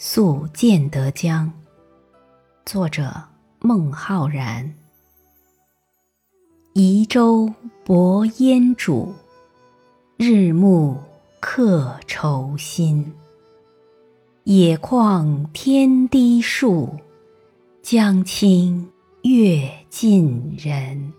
宿建德江。作者孟浩然。移舟泊烟渚日暮客愁新野旷天低树江清月近人。